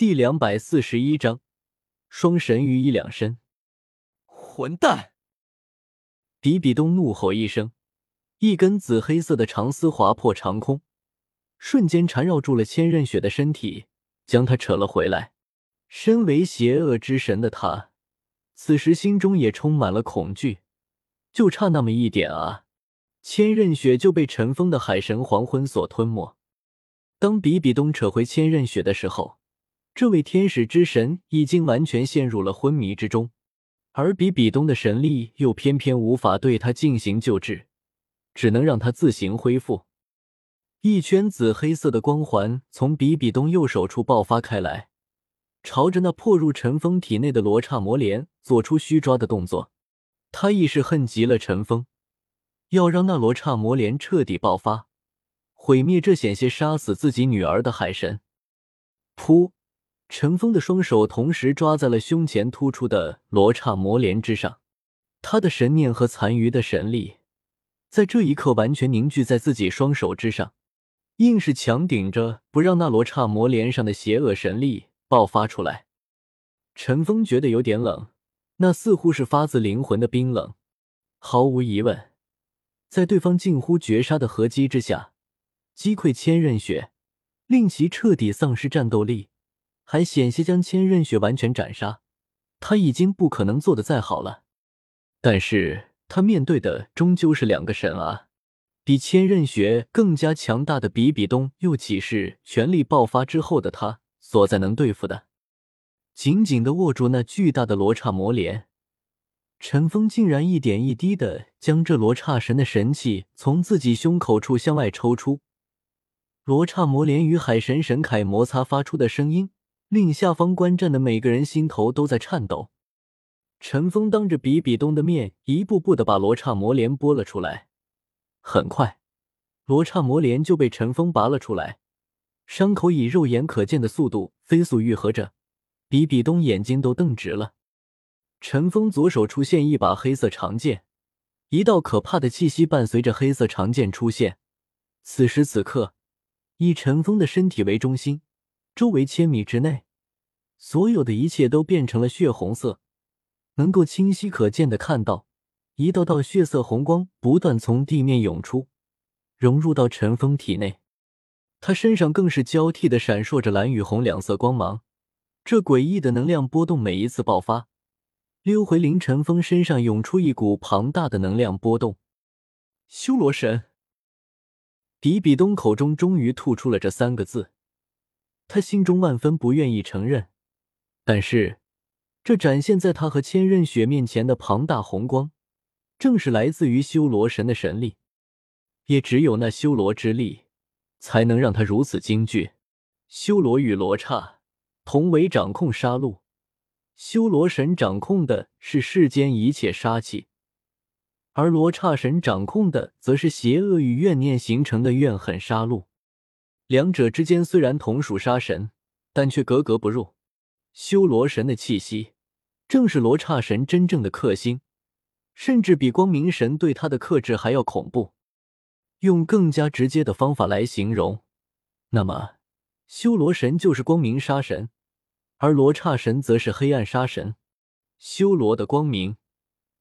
第两百四十一章，双神于一两身。混蛋！比比东怒吼一声，一根紫黑色的长丝划破长空，瞬间缠绕住了千仞雪的身体，将她扯了回来。身为邪恶之神的他，此时心中也充满了恐惧。就差那么一点啊，千仞雪就被尘封的海神黄昏所吞没。当比比东扯回千仞雪的时候，这位天使之神已经完全陷入了昏迷之中。而比比东的神力又偏偏无法对他进行救治，只能让他自行恢复。一圈紫黑色的光环从比比东右手处爆发开来，朝着那破入尘封体内的罗刹魔莲做出虚抓的动作。他亦是恨极了尘封，要让那罗刹魔莲彻底爆发，毁灭这险些杀死自己女儿的海神。噗！陈峰的双手同时抓在了胸前突出的罗刹魔莲之上，他的神念和残余的神力在这一刻完全凝聚在自己双手之上，硬是强顶着不让那罗刹魔莲上的邪恶神力爆发出来。陈峰觉得有点冷，那似乎是发自灵魂的冰冷。毫无疑问，在对方近乎绝杀的合击之下，击溃千仞雪，令其彻底丧失战斗力。还险些将千仞雪完全斩杀，他已经不可能做的再好了。但是他面对的终究是两个神啊，比千仞雪更加强大的比比东，又岂是全力爆发之后的他所在能对付的？紧紧的握住那巨大的罗刹魔莲，陈峰竟然一点一滴的将这罗刹神的神器从自己胸口处向外抽出。罗刹魔莲与海神神铠摩擦发出的声音。令下方观战的每个人心头都在颤抖。陈峰当着比比东的面，一步步的把罗刹魔莲拨了出来。很快，罗刹魔莲就被陈峰拔了出来，伤口以肉眼可见的速度飞速愈合着。比比东眼睛都瞪直了。陈峰左手出现一把黑色长剑，一道可怕的气息伴随着黑色长剑出现。此时此刻，以陈峰的身体为中心。周围千米之内，所有的一切都变成了血红色，能够清晰可见的看到一道道血色红光不断从地面涌出，融入到陈峰体内。他身上更是交替的闪烁着蓝与红两色光芒，这诡异的能量波动每一次爆发，溜回林晨峰身上涌出一股庞大的能量波动。修罗神，比比东口中终于吐出了这三个字。他心中万分不愿意承认，但是这展现在他和千仞雪面前的庞大红光，正是来自于修罗神的神力。也只有那修罗之力，才能让他如此惊惧。修罗与罗刹同为掌控杀戮，修罗神掌控的是世间一切杀气，而罗刹神掌控的则是邪恶与怨念形成的怨恨杀戮。两者之间虽然同属杀神，但却格格不入。修罗神的气息，正是罗刹神真正的克星，甚至比光明神对他的克制还要恐怖。用更加直接的方法来形容，那么修罗神就是光明杀神，而罗刹神则是黑暗杀神。修罗的光明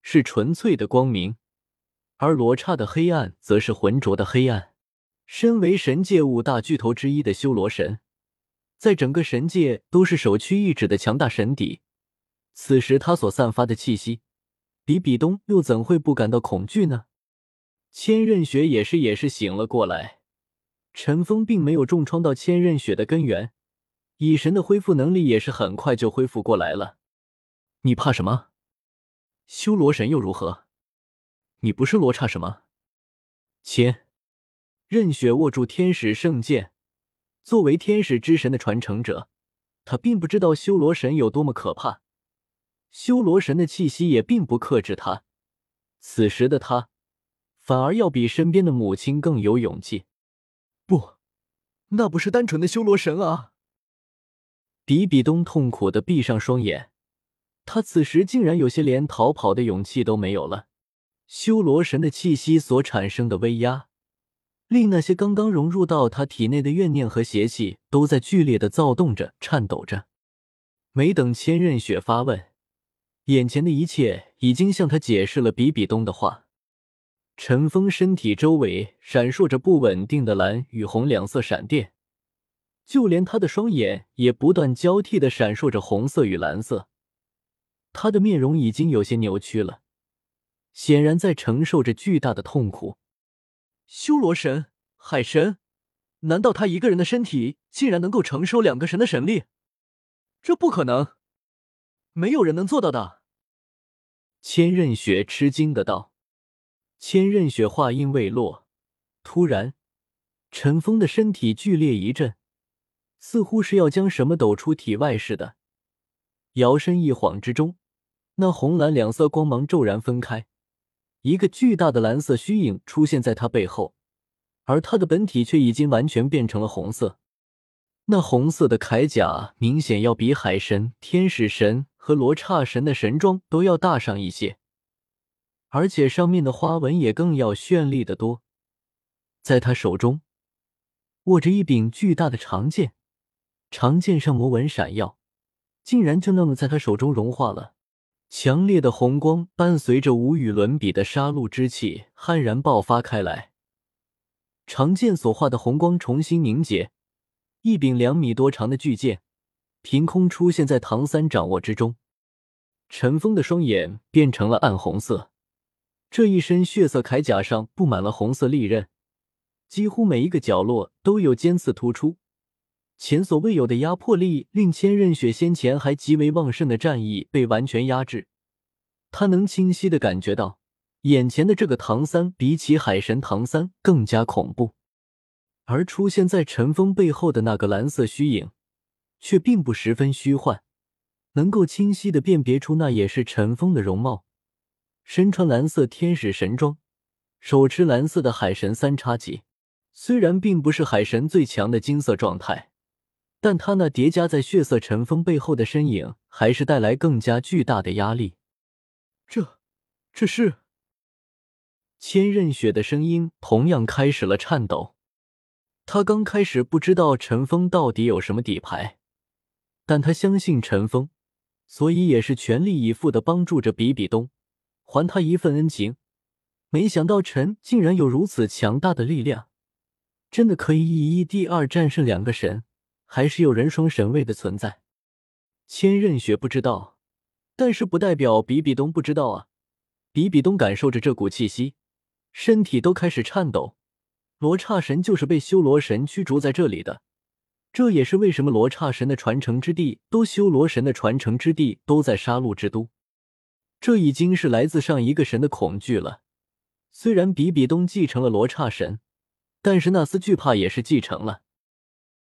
是纯粹的光明，而罗刹的黑暗则是浑浊的黑暗。身为神界五大巨头之一的修罗神，在整个神界都是首屈一指的强大神邸。此时他所散发的气息，比比东又怎会不感到恐惧呢？千仞雪也是也是醒了过来。陈峰并没有重创到千仞雪的根源，蚁神的恢复能力也是很快就恢复过来了。你怕什么？修罗神又如何？你不是罗刹什么？千。任雪握住天使圣剑，作为天使之神的传承者，他并不知道修罗神有多么可怕。修罗神的气息也并不克制他。此时的他，反而要比身边的母亲更有勇气。不，那不是单纯的修罗神啊！比比东痛苦的闭上双眼，他此时竟然有些连逃跑的勇气都没有了。修罗神的气息所产生的威压。令那些刚刚融入到他体内的怨念和邪气都在剧烈的躁动着、颤抖着。没等千仞雪发问，眼前的一切已经向他解释了比比东的话。陈峰身体周围闪烁着不稳定的蓝与红两色闪电，就连他的双眼也不断交替的闪烁着红色与蓝色。他的面容已经有些扭曲了，显然在承受着巨大的痛苦。修罗神、海神，难道他一个人的身体竟然能够承受两个神的神力？这不可能，没有人能做到的。千仞雪吃惊的道。千仞雪话音未落，突然，陈峰的身体剧烈一震，似乎是要将什么抖出体外似的。摇身一晃之中，那红蓝两色光芒骤然分开，一个巨大的蓝色虚影出现在他背后，而他的本体却已经完全变成了红色。那红色的铠甲明显要比海神、天使神和罗刹神的神装都要大上一些。而且上面的花纹也更要绚丽的多。在他手中握着一柄巨大的长剑，长剑上魔纹闪耀，竟然就那么在他手中融化了。强烈的红光伴随着无与伦比的杀戮之气悍然爆发开来。长剑所化的红光重新凝结，一柄两米多长的巨剑凭空出现在唐三掌握之中。陈峰的双眼变成了暗红色。这一身血色铠甲上布满了红色利刃，几乎每一个角落都有尖刺突出。前所未有的压迫力令千仞雪先前还极为旺盛的战意被完全压制。他能清晰的感觉到，眼前的这个唐三比起海神唐三更加恐怖。而出现在陈峰背后的那个蓝色虚影，却并不十分虚幻，能够清晰的辨别出那也是陈峰的容貌。身穿蓝色天使神装，手持蓝色的海神三叉戟。虽然并不是海神最强的金色状态，但他那叠加在血色尘封背后的身影，还是带来更加巨大的压力。这，这是千仞雪的声音同样开始了颤抖。他刚开始不知道陈峰到底有什么底牌，但他相信陈峰，所以也是全力以赴的帮助着比比东。还他一份恩情，没想到陈竟然有如此强大的力量，真的可以以一敌二战胜两个神，还是有人双神位的存在。千仞雪不知道，但是不代表比比东不知道啊！比比东感受着这股气息，身体都开始颤抖。罗刹神就是被修罗神驱逐在这里的，这也是为什么罗刹神的传承之地都修罗神的传承之地都在杀戮之都。这已经是来自上一个神的恐惧了。虽然比比东继承了罗刹神，但是那丝惧怕也是继承了。